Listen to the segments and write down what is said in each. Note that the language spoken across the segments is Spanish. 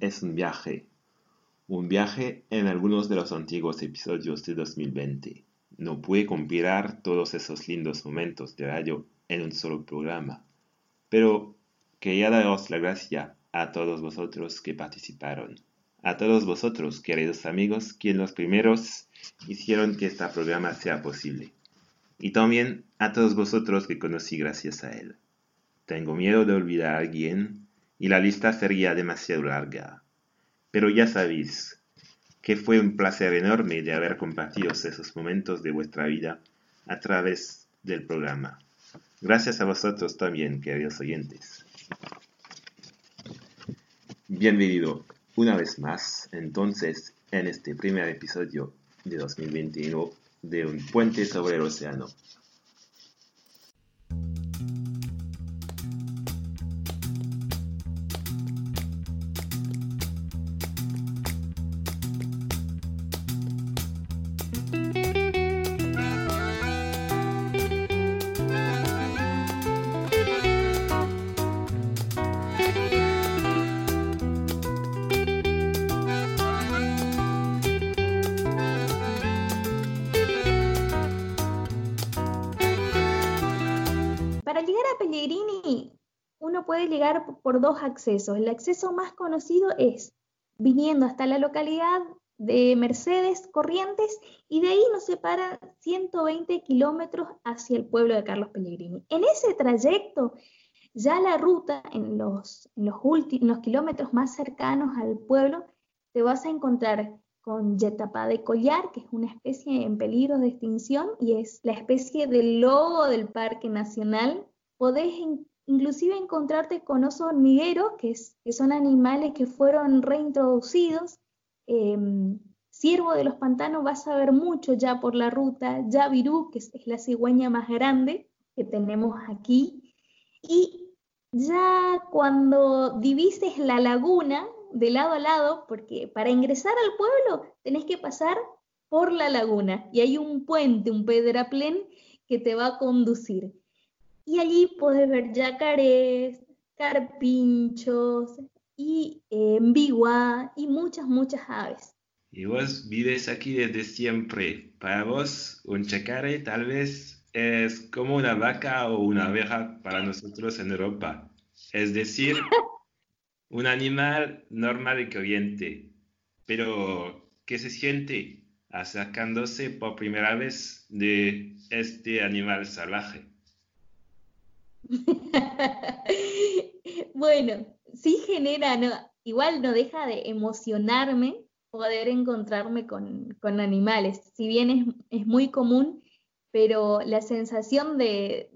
es un viaje, un viaje en algunos de los antiguos episodios de 2020. No pude compilar todos esos lindos momentos de radio en un solo programa, pero quería daros la gracia a todos vosotros que participaron, a todos vosotros, queridos amigos, quienes los primeros hicieron que este programa sea posible, y también a todos vosotros que conocí gracias a él. Tengo miedo de olvidar a alguien y la lista sería demasiado larga, pero ya sabéis que fue un placer enorme de haber compartido esos momentos de vuestra vida a través del programa. Gracias a vosotros también, queridos oyentes. Bienvenido una vez más, entonces, en este primer episodio de 2021 de Un puente sobre el océano. Dos accesos. El acceso más conocido es viniendo hasta la localidad de Mercedes Corrientes y de ahí nos separa 120 kilómetros hacia el pueblo de Carlos Pellegrini. En ese trayecto, ya la ruta, en los, en los, últimos, kilómetros más cercanos al pueblo, te vas a encontrar con yetapá de collar, que es una especie en peligro de extinción y es la especie del lobo del Parque Nacional. Podés inclusive encontrarte con osos hormigueros, que, son animales que fueron reintroducidos. Em, ciervo de los pantanos vas a ver mucho ya por la ruta, Yavirú, que es, la cigüeña más grande que tenemos aquí. Y ya cuando divises la laguna de lado a lado, porque para ingresar al pueblo tenés que pasar por la laguna y hay un puente, un pedraplén que te va a conducir y allí puedes ver yacarés, carpinchos y eh, y muchas, muchas aves. Y vos vives aquí desde siempre. Para vos, un chacare tal vez es como una vaca o una abeja para nosotros en Europa. Es decir, un animal normal y corriente. Pero, ¿qué se siente acercándose por primera vez de este animal salvaje? bueno, sí genera, igual no deja de emocionarme poder encontrarme con, animales. Si bien es, muy común, pero la sensación de,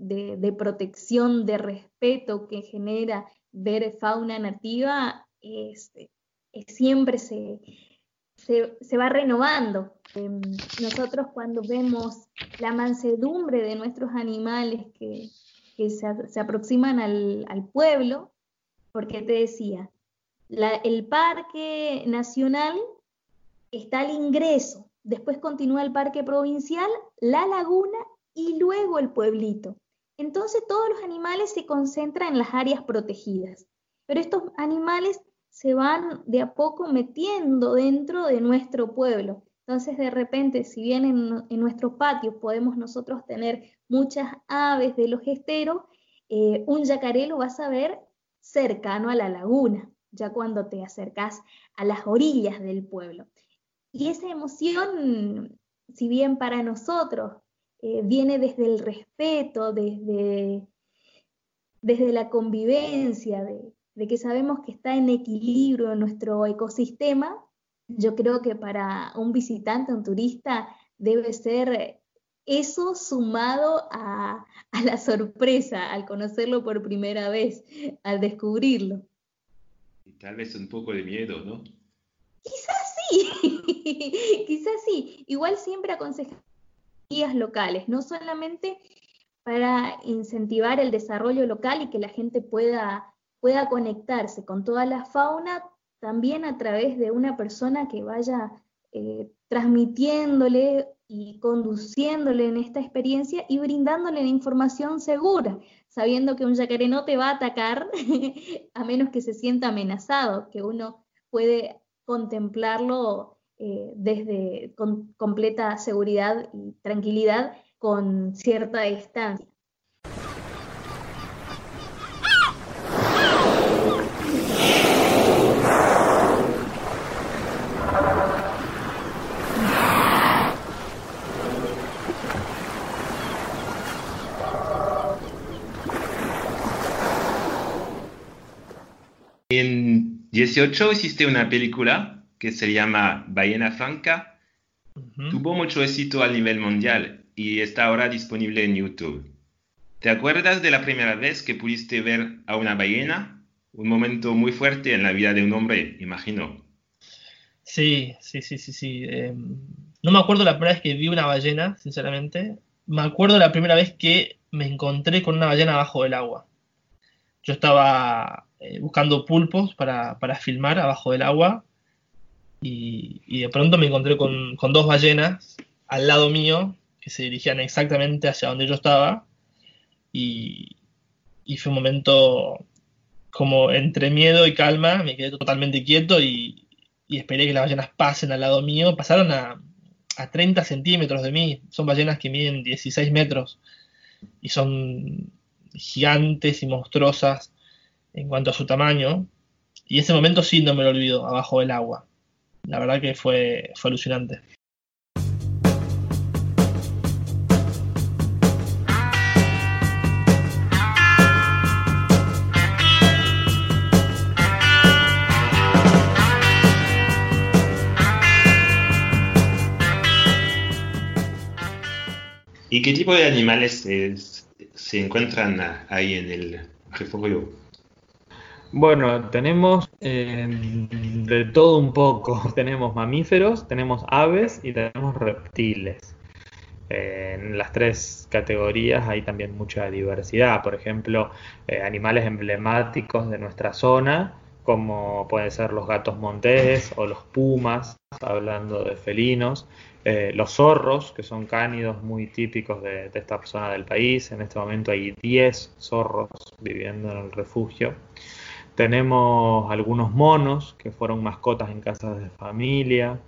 protección, de respeto que genera ver fauna nativa siempre se, se, va renovando. Em, nosotros cuando vemos la mansedumbre de nuestros animales que, se, aproximan al, pueblo, porque te decía, el parque nacional está al ingreso, después continúa el parque provincial, la laguna y luego el pueblito. Entonces todos los animales se concentran en las áreas protegidas, pero estos animales se van de a poco metiendo dentro de nuestro pueblo. Entonces, de repente, si bien en, nuestros patios podemos nosotros tener muchas aves de los esteros, eh, un yacaré lo vas a ver cercano a la laguna, ya cuando te acercas a las orillas del pueblo. Y esa emoción, si bien para nosotros eh, viene desde el respeto, desde, desde la convivencia, de, de que sabemos que está en equilibrio nuestro ecosistema, yo creo que para un visitante, un turista, debe ser eso sumado a, la sorpresa al conocerlo por primera vez, al descubrirlo. Y tal vez un poco de miedo, ¿no? Quizás sí, quizás sí. Igual siempre aconsejar guías locales, no solamente para incentivar el desarrollo local y que la gente pueda, pueda conectarse con toda la fauna, también a través de una persona que vaya eh, transmitiéndole y conduciéndole en esta experiencia y brindándole la información segura, sabiendo que un yacaré no te va a atacar a menos que se sienta amenazado, que uno puede contemplarlo eh, desde con completa seguridad y tranquilidad con cierta distancia. En 18 hiciste una película que se llama Ballena Franca. Tuvo mucho éxito a nivel mundial y está ahora disponible en YouTube. ¿Te acuerdas de la primera vez que pudiste ver a una ballena? Un momento muy fuerte en la vida de un hombre, imagino. Sí, sí, sí, sí, sí. Em, no me acuerdo la primera vez que vi una ballena, sinceramente. Me acuerdo la primera vez que me encontré con una ballena abajo del agua. Yo estaba eh, buscando pulpos para, filmar abajo del agua. Y, de pronto me encontré con, dos ballenas al lado mío que se dirigían exactamente hacia donde yo estaba. Y, fue un momento como entre miedo y calma, me quedé totalmente quieto y, esperé que las ballenas pasen al lado mío, pasaron a, a 30 centímetros de mí, son ballenas que miden 16 metros y son gigantes y monstruosas en cuanto a su tamaño. Y ese momento sí no me lo olvido, abajo del agua. La verdad que fue, fue alucinante. ¿Y qué tipo de animales se encuentran ahí en el refugio? Bueno, tenemos eh, de todo un poco. Tenemos mamíferos, tenemos aves y tenemos reptiles. en las tres categorías hay también mucha diversidad. Por ejemplo, eh, animales emblemáticos de nuestra zona, como pueden ser los gatos montés o los pumas, hablando de felinos. Eh, los zorros, que son cánidos muy típicos de, esta zona del país. En este momento hay 10 zorros viviendo en el refugio. Tenemos algunos monos que fueron mascotas en casas de familia.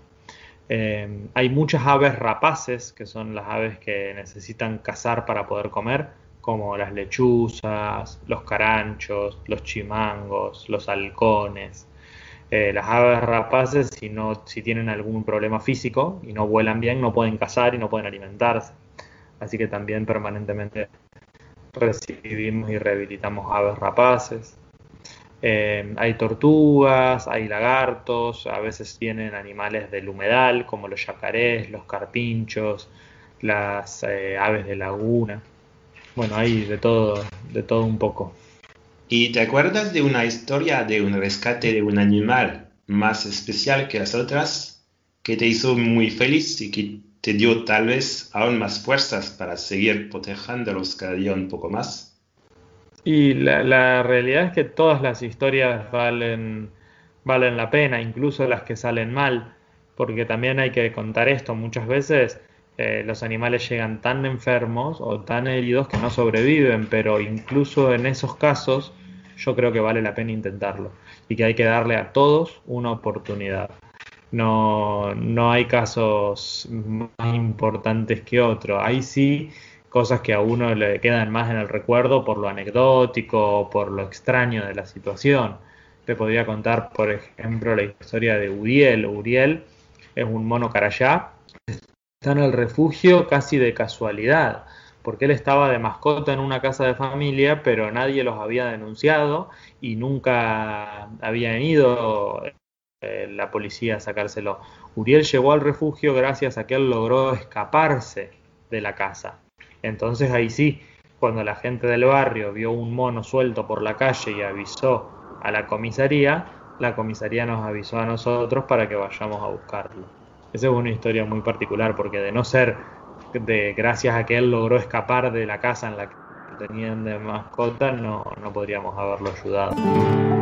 Eh, hay muchas aves rapaces, que son las aves que necesitan cazar para poder comer, como las lechuzas, los caranchos, los chimangos, los halcones. Eh, las aves rapaces, si, no, si tienen algún problema físico y no vuelan bien, no pueden cazar y no pueden alimentarse. Así que también permanentemente recibimos y rehabilitamos aves rapaces. Eh, hay tortugas, hay lagartos, a veces tienen animales del humedal como los yacarés, los carpinchos, las eh, aves de laguna. Bueno, hay de todo, de todo un poco. ¿Y te acuerdas de una historia de un rescate de un animal más especial que las otras que te hizo muy feliz y que te dio tal vez aún más fuerzas para seguir protegiéndolos cada día un poco más? Y la, realidad es que todas las historias valen, valen la pena, incluso las que salen mal, porque también hay que contar esto, muchas veces eh, los animales llegan tan enfermos o tan heridos que no sobreviven, pero incluso en esos casos yo creo que vale la pena intentarlo y que hay que darle a todos una oportunidad. No, no hay casos más importantes que otros. Ahí sí cosas que a uno le quedan más en el recuerdo por lo anecdótico, por lo extraño de la situación. Te podría contar, por ejemplo, la historia de Uriel. Uriel es un mono carayá, está en el refugio casi de casualidad, porque él estaba de mascota en una casa de familia, pero nadie los había denunciado y nunca habían ido eh, la policía a sacárselo. Uriel llegó al refugio gracias a que él logró escaparse de la casa. Entonces ahí sí, cuando la gente del barrio vio un mono suelto por la calle y avisó a la comisaría, la comisaría nos avisó a nosotros para que vayamos a buscarlo. Esa es una historia muy particular porque de no ser de gracias a que él logró escapar de la casa en la que tenían de mascota, no, no podríamos haberlo ayudado.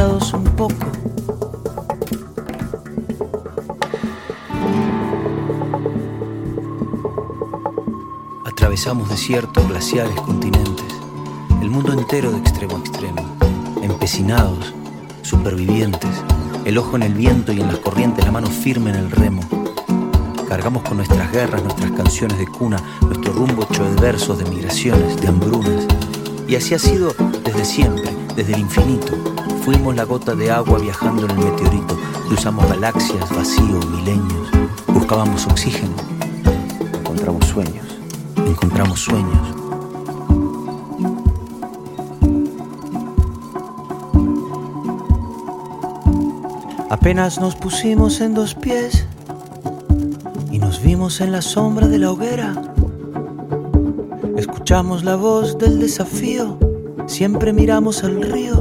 Un poco. Atravesamos desiertos, glaciares, continentes, el mundo entero de extremo a extremo, empecinados, supervivientes, el ojo en el viento y en las corrientes, la mano firme en el remo. Cargamos con nuestras guerras, nuestras canciones de cuna, nuestro rumbo hecho de versos, de migraciones, de hambrunas. Y así ha sido desde siempre, desde el infinito. Fuimos la gota de agua viajando en el meteorito, cruzamos galaxias, vacíos, milenios. Buscábamos oxígeno, encontramos sueños, encontramos sueños. Apenas nos pusimos en dos pies y nos vimos en la sombra de la hoguera. Escuchamos la voz del desafío, siempre miramos al río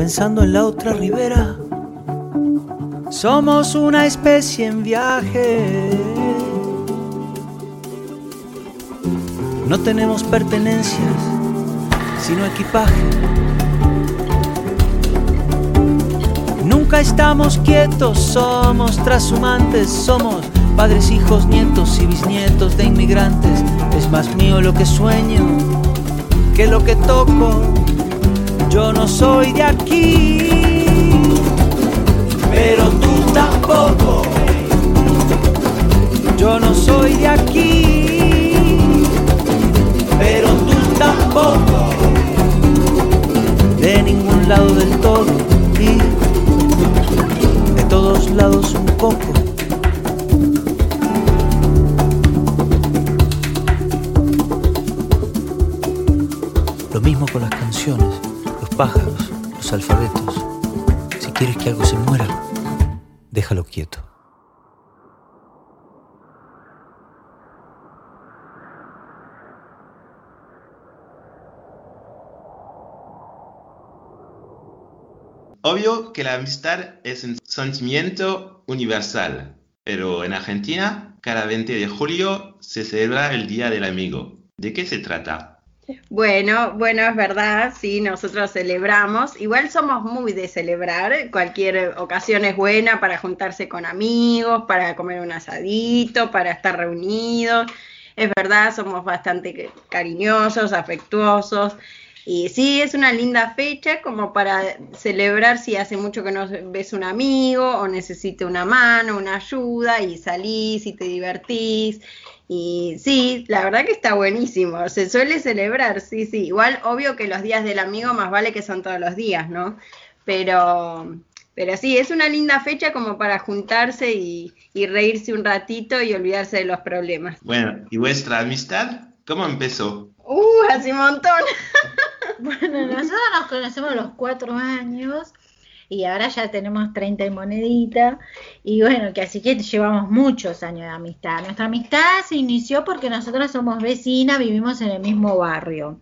pensando en la otra ribera. Somos una especie en viaje. No tenemos pertenencias, sino equipaje. Nunca estamos quietos, somos trashumantes, somos padres, hijos, nietos y bisnietos de inmigrantes. Es más mío lo que sueño que lo que toco. Yo no soy de aquí, pero tú tampoco. Yo no soy de aquí, pero tú tampoco. De ningún lado del todo y de todos lados un poco. Lo mismo con las canciones, pájaros, los alfabetos. Si quieres que algo se muera, déjalo quieto. Obvio que la amistad es un sentimiento universal, pero en Argentina, cada 20 de julio se celebra el Día del Amigo. ¿De qué se trata? Bueno, bueno, es verdad, sí, nosotros celebramos. Igual somos muy de celebrar. Cualquier ocasión es buena para juntarse con amigos, para comer un asadito, para estar reunidos. Es verdad, somos bastante cariñosos, afectuosos. Y sí, es una linda fecha como para celebrar si hace mucho que no ves un amigo o necesite una mano, una ayuda y salís y te divertís. Y sí, la verdad que está buenísimo. Se suele celebrar, sí, sí. Igual, obvio que los días del amigo más vale que son todos los días, ¿no? Pero, pero sí, es una linda fecha como para juntarse y, y reírse un ratito y olvidarse de los problemas. Bueno, ¿y vuestra amistad? ¿Cómo empezó? Uh, hace un montón. Bueno, nosotros nos conocemos a los cuatro años y ahora ya tenemos 30 y monedita. Y bueno, que así que llevamos muchos años de amistad. Nuestra amistad se inició porque nosotros somos vecinas, vivimos en el mismo barrio.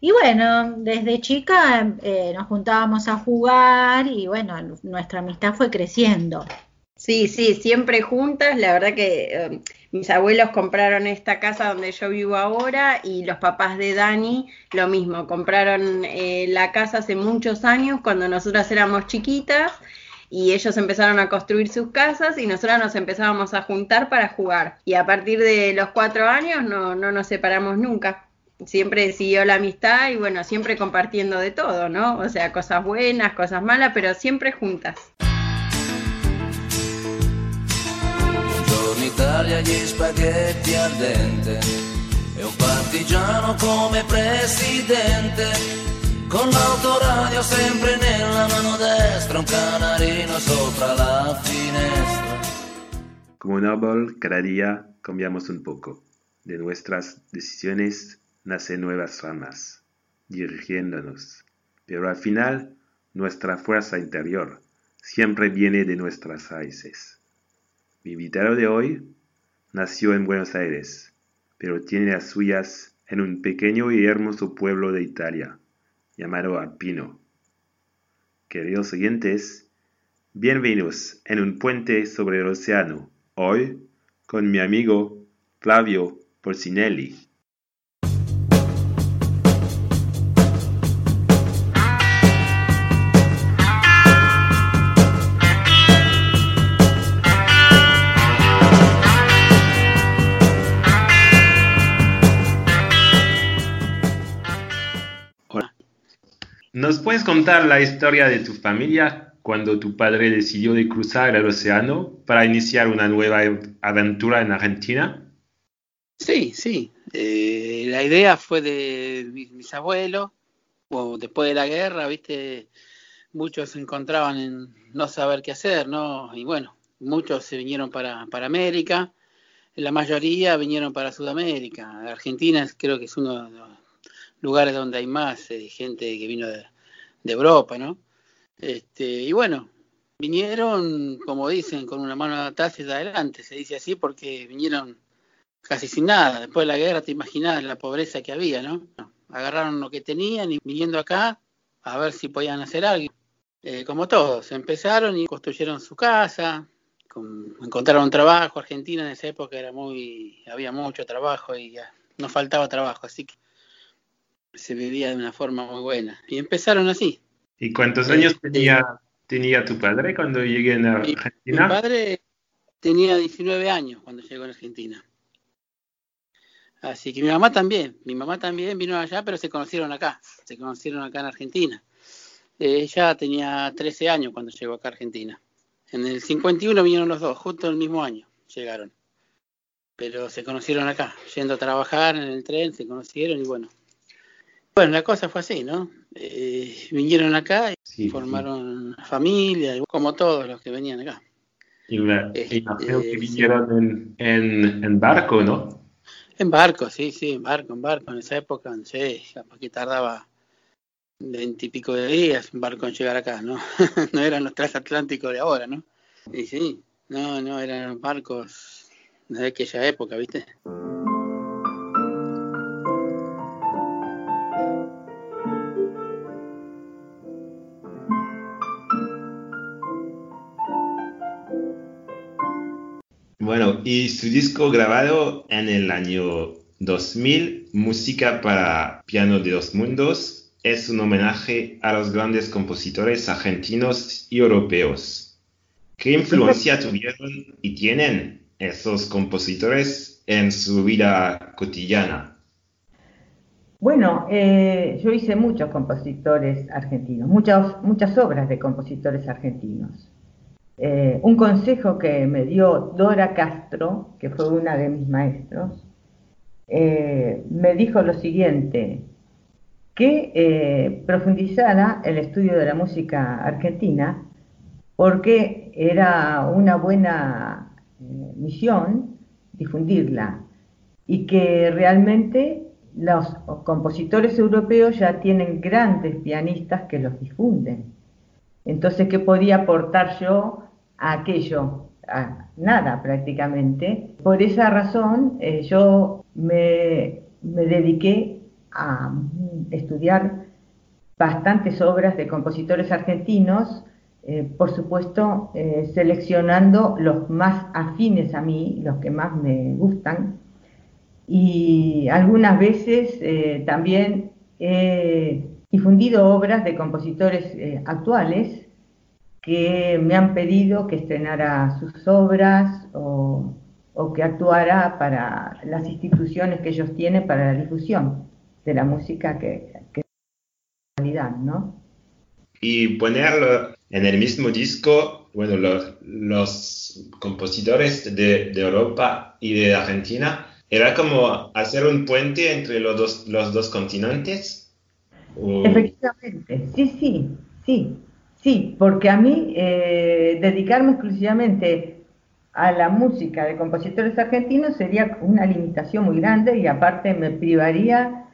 Y bueno, desde chica eh, nos juntábamos a jugar y bueno, nuestra amistad fue creciendo. Sí, sí, siempre juntas. La verdad que eh, mis abuelos compraron esta casa donde yo vivo ahora y los papás de Dani lo mismo. Compraron eh, la casa hace muchos años cuando nosotras éramos chiquitas y ellos empezaron a construir sus casas y nosotras nos empezábamos a juntar para jugar. Y a partir de los cuatro años no, no nos separamos nunca siempre siguió la amistad y bueno, siempre compartiendo de todo, ¿no? O sea, cosas buenas, cosas malas, pero siempre juntas. Buongiorno Italia, gli spaghetti al dente e un partigiano come presidente con l'autoradio sempre nella mano destra, un canarino sopra la finestra. Como un árbol, cada día cambiamos un poco. De nuestras decisiones nacen nuevas ramas, dirigiéndonos. Pero al final, nuestra fuerza interior siempre viene de nuestras raíces. Mi invitado de hoy nació en Buenos Aires, pero tiene las suyas en un pequeño y hermoso pueblo de Italia, llamado Alpino. Queridos oyentes, bienvenidos en un puente sobre el océano, hoy con mi amigo Flavio Porcinelli. Puedes contar la historia de tu familia cuando tu padre decidió de cruzar el océano para iniciar una nueva aventura en Argentina? Sí, sí. Eh, la idea fue de mis, abuelos, después de la guerra, viste, muchos se encontraban en no saber qué hacer, ¿no? Y bueno, muchos se vinieron para, para América, la mayoría vinieron para Sudamérica. Argentina creo que es uno de los lugares donde hay más eh, gente que vino de, Europa, ¿no? Este, y bueno, vinieron, como dicen, con una mano y adelante, se dice así porque vinieron casi sin nada. Después de la guerra, te imaginas la pobreza que había, ¿no? Agarraron lo que tenían y viniendo acá a ver si podían hacer algo. Eh, como todos, empezaron y construyeron su casa, encontraron trabajo. Argentina en esa época era muy, había mucho trabajo y ya no faltaba trabajo, así que se vivía de una forma muy buena. Y empezaron así. ¿Y cuántos años este, tenía, tenía tu padre cuando llegué a Argentina? Mi, padre tenía 19 años cuando llegó a Argentina. Así que mi mamá también, mi mamá también vino allá, pero se conocieron acá, se conocieron acá en Argentina. Ella tenía 13 años cuando llegó acá a Argentina. En el 51 vinieron los dos, justo el mismo año llegaron. Pero se conocieron acá, yendo a trabajar en el tren, se conocieron y bueno, bueno, la cosa fue así, ¿no? Eh, vinieron acá y formaron familia, como todos los que venían acá. Y me, este, que vinieron en, barco, ¿no? En barco, sí, sí, en barco, en barco. En esa época, no sé, que tardaba veintipico de días en barco en llegar acá, ¿no? no eran los transatlánticos de ahora, ¿no? Y sí, no, no, eran barcos de aquella época, ¿viste? Y su disco grabado en el año 2000, Música para Piano de dos Mundos, es un homenaje a los grandes compositores argentinos y europeos. ¿Qué influencia tuvieron y tienen esos compositores en su vida cotidiana? Bueno, eh, yo hice muchos compositores argentinos, muchas, muchas obras de compositores argentinos. Eh, un consejo que me dio Dora Castro, que fue una de mis maestros, eh, me dijo lo siguiente, que eh, profundizara el estudio de la música argentina porque era una buena misión difundirla y que realmente los compositores europeos ya tienen grandes pianistas que los difunden. Entonces, ¿qué podía aportar yo aquello, a nada prácticamente. Por esa razón eh, yo me, dediqué a estudiar bastantes obras de compositores argentinos, eh, por supuesto eh, seleccionando los más afines a mí, los que más me gustan, y algunas veces también he difundido obras de compositores actuales que me han pedido que estrenara sus obras o, que actuara para las instituciones que ellos tienen para la difusión de la música que, que ¿no? Y ponerlo en el mismo disco, bueno, los, los compositores de, de, Europa y de Argentina, ¿era como hacer un puente entre los dos, los dos continentes? Efectivamente, sí, sí, sí. Sí, porque a mí eh, dedicarme exclusivamente a la música de compositores argentinos sería una limitación muy grande y aparte me privaría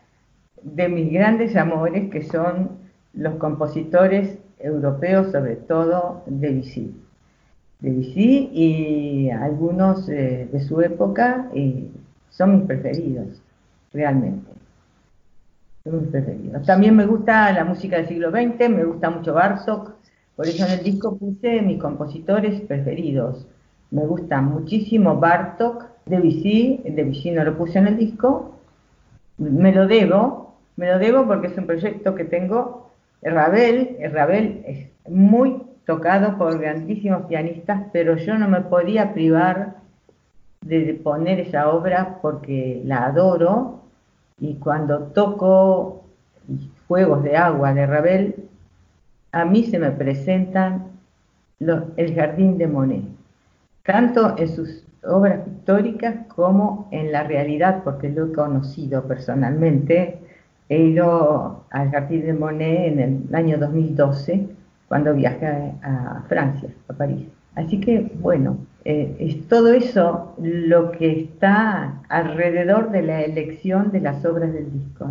de mis grandes amores que son los compositores europeos, sobre todo de Debussy. Debussy y algunos eh, de su época son mis preferidos, realmente. También me gusta la música del siglo XX, me gusta mucho Bartok, por eso en el disco puse mis compositores preferidos. Me gusta muchísimo Bartok, Debussy, Debussy no lo puse en el disco, me lo debo, me lo debo porque es un proyecto que tengo, Ravel, Ravel es muy tocado por grandísimos pianistas, pero yo no me podía privar de poner esa obra porque la adoro y cuando toco Juegos de Agua de Ravel, a mí se me presentan el Jardín de Monet, tanto en sus obras pictóricas como en la realidad, porque lo he conocido personalmente. He ido al Jardín de Monet en el año 2012, cuando viajé a Francia, a París. Así que, bueno, eh, es todo eso lo que está alrededor de la elección de las obras del disco.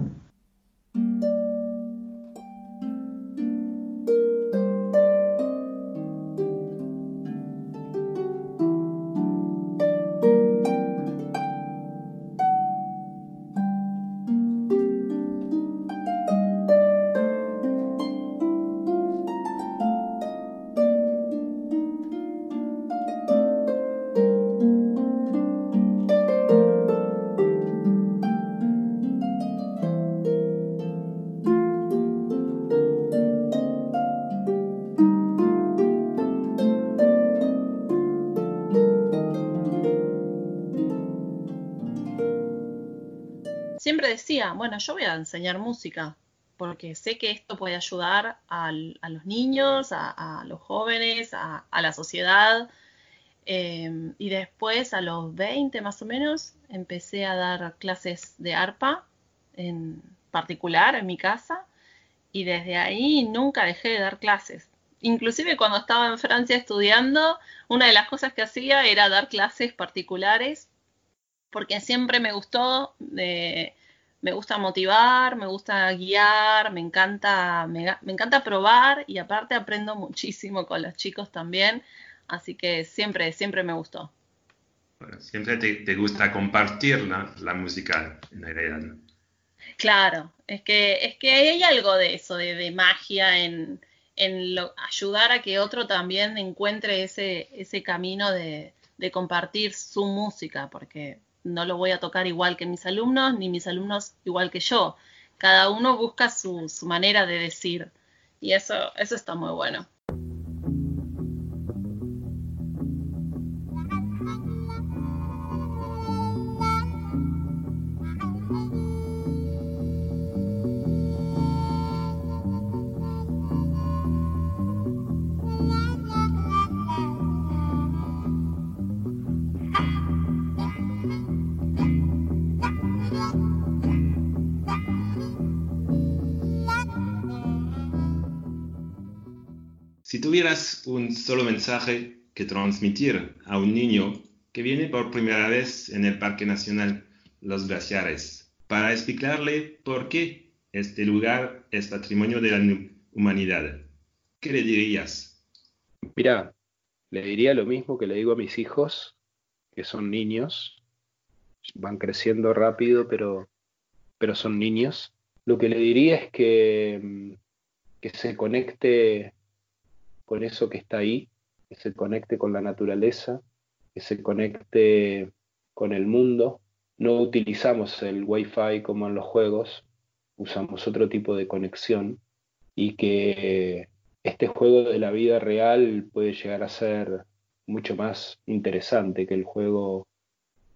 Bueno, yo voy a enseñar música, porque sé que esto puede ayudar a, los niños, a, los jóvenes, a, la sociedad. Em, y después, a los 20 más o menos, empecé a dar clases de arpa en particular en mi casa. Y desde ahí nunca dejé de dar clases. Inclusive cuando estaba en Francia estudiando, una de las cosas que hacía era dar clases particulares, porque siempre me gustó de me gusta motivar, me gusta guiar, me encanta, me, encanta probar y aparte aprendo muchísimo con los chicos también, así que siempre, siempre me gustó. siempre te, gusta compartir la, música en realidad. Claro, es que, es que hay algo de eso, de, magia en, ayudar a que otro también encuentre ese, ese camino de, de compartir su música, porque no lo voy a tocar igual que mis alumnos, ni mis alumnos igual que yo. Cada uno busca su, su manera de decir. Y eso, eso está muy bueno. Si tuvieras un solo mensaje que transmitir a un niño que viene por primera vez en el Parque Nacional Los Glaciares, para explicarle por qué este lugar es patrimonio de la humanidad, ¿qué le dirías? Mira, le diría lo mismo que le digo a mis hijos, que son niños, van creciendo rápido, pero, pero son niños. lo que le diría es que, mm, que se conecte con eso que está ahí, que se conecte con la naturaleza, que se conecte con el mundo. No utilizamos el Wi-Fi como en los juegos, usamos otro tipo de conexión y que este juego de la vida real puede llegar a ser mucho más interesante que el juego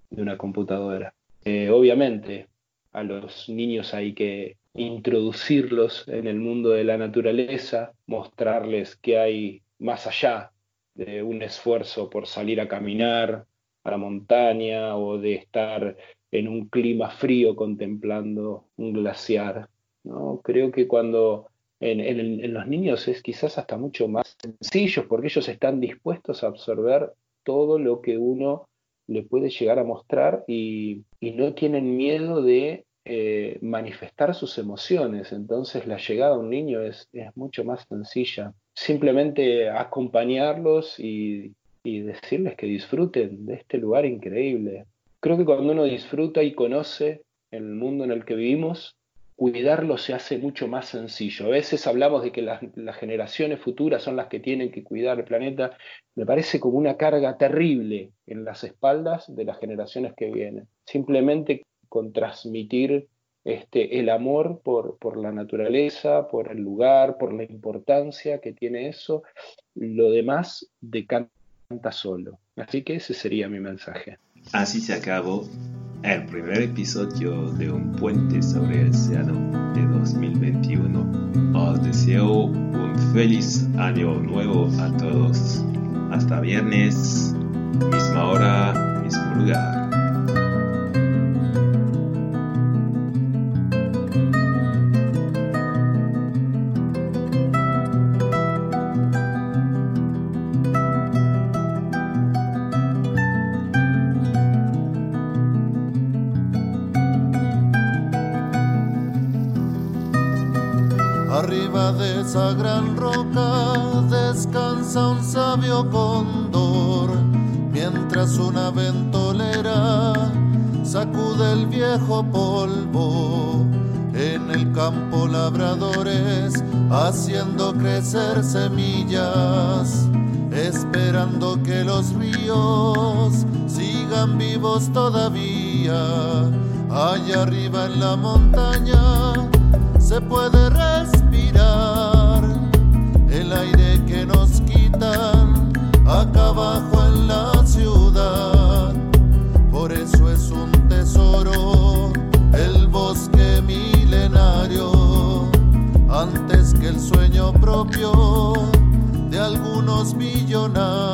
de una computadora. Eh, obviamente, a los niños hay que introducirlos en el mundo de la naturaleza, mostrarles que hay más allá de un esfuerzo por salir a caminar a la montaña o de estar en un clima frío contemplando un glaciar. ¿no? Creo que cuando en, los niños es quizás hasta mucho más sencillo porque ellos están dispuestos a absorber todo lo que uno le puede llegar a mostrar y, no tienen miedo de eh, manifestar sus emociones. Entonces la llegada a un niño es, mucho más sencilla. Simplemente acompañarlos y, y decirles que disfruten de este lugar increíble. Creo que cuando uno disfruta y conoce el mundo en el que vivimos, cuidarlo se hace mucho más sencillo. A veces hablamos de que las, generaciones futuras son las que tienen que cuidar el planeta. Me parece como una carga terrible en las espaldas de las generaciones que vienen. Simplemente con transmitir este, el amor por, por la naturaleza, por el lugar, por la importancia que tiene eso, lo demás decanta solo. Así que ese sería mi mensaje. Así se acabó el primer episodio de Un puente sobre el océano de 2021. Os deseo un feliz año nuevo a todos. Hasta viernes, misma hora, mismo lugar. Sacude el viejo polvo. En el campo labradores haciendo crecer semillas, esperando que los ríos sigan vivos todavía. Allá arriba en la montaña se puede respirar el aire que nos quitan acá abajo en la ciudad. Por eso es un tesoro el bosque milenario, antes que el sueño propio de algunos millonarios.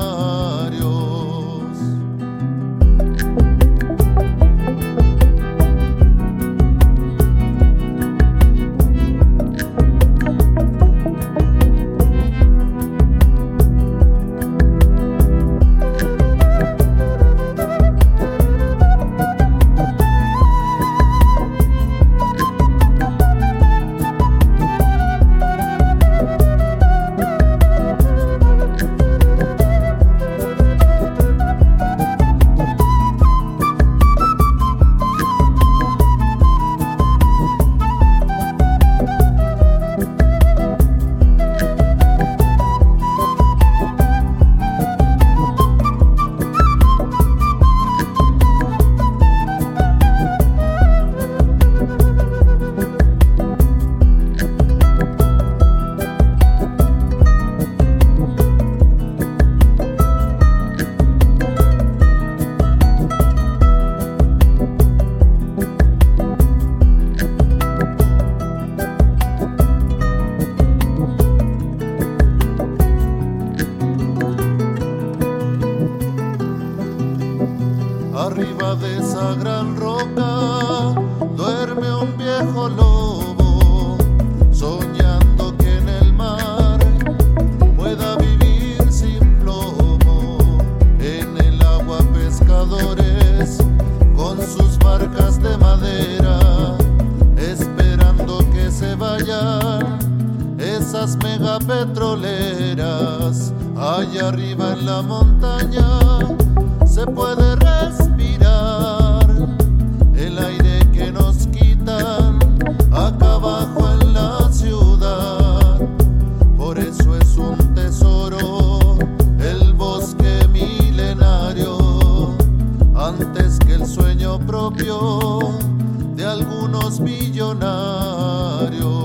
esa gran roca duerme un viejo lobo soñando que en el mar pueda vivir sin plomo. En el agua pescadores con sus barcas de madera esperando que se vayan esas megapetroleras allá arriba en la montaña se puede respirar. trabajo en la ciudad, por eso es un tesoro el bosque milenario, antes que el sueño propio de algunos millonarios.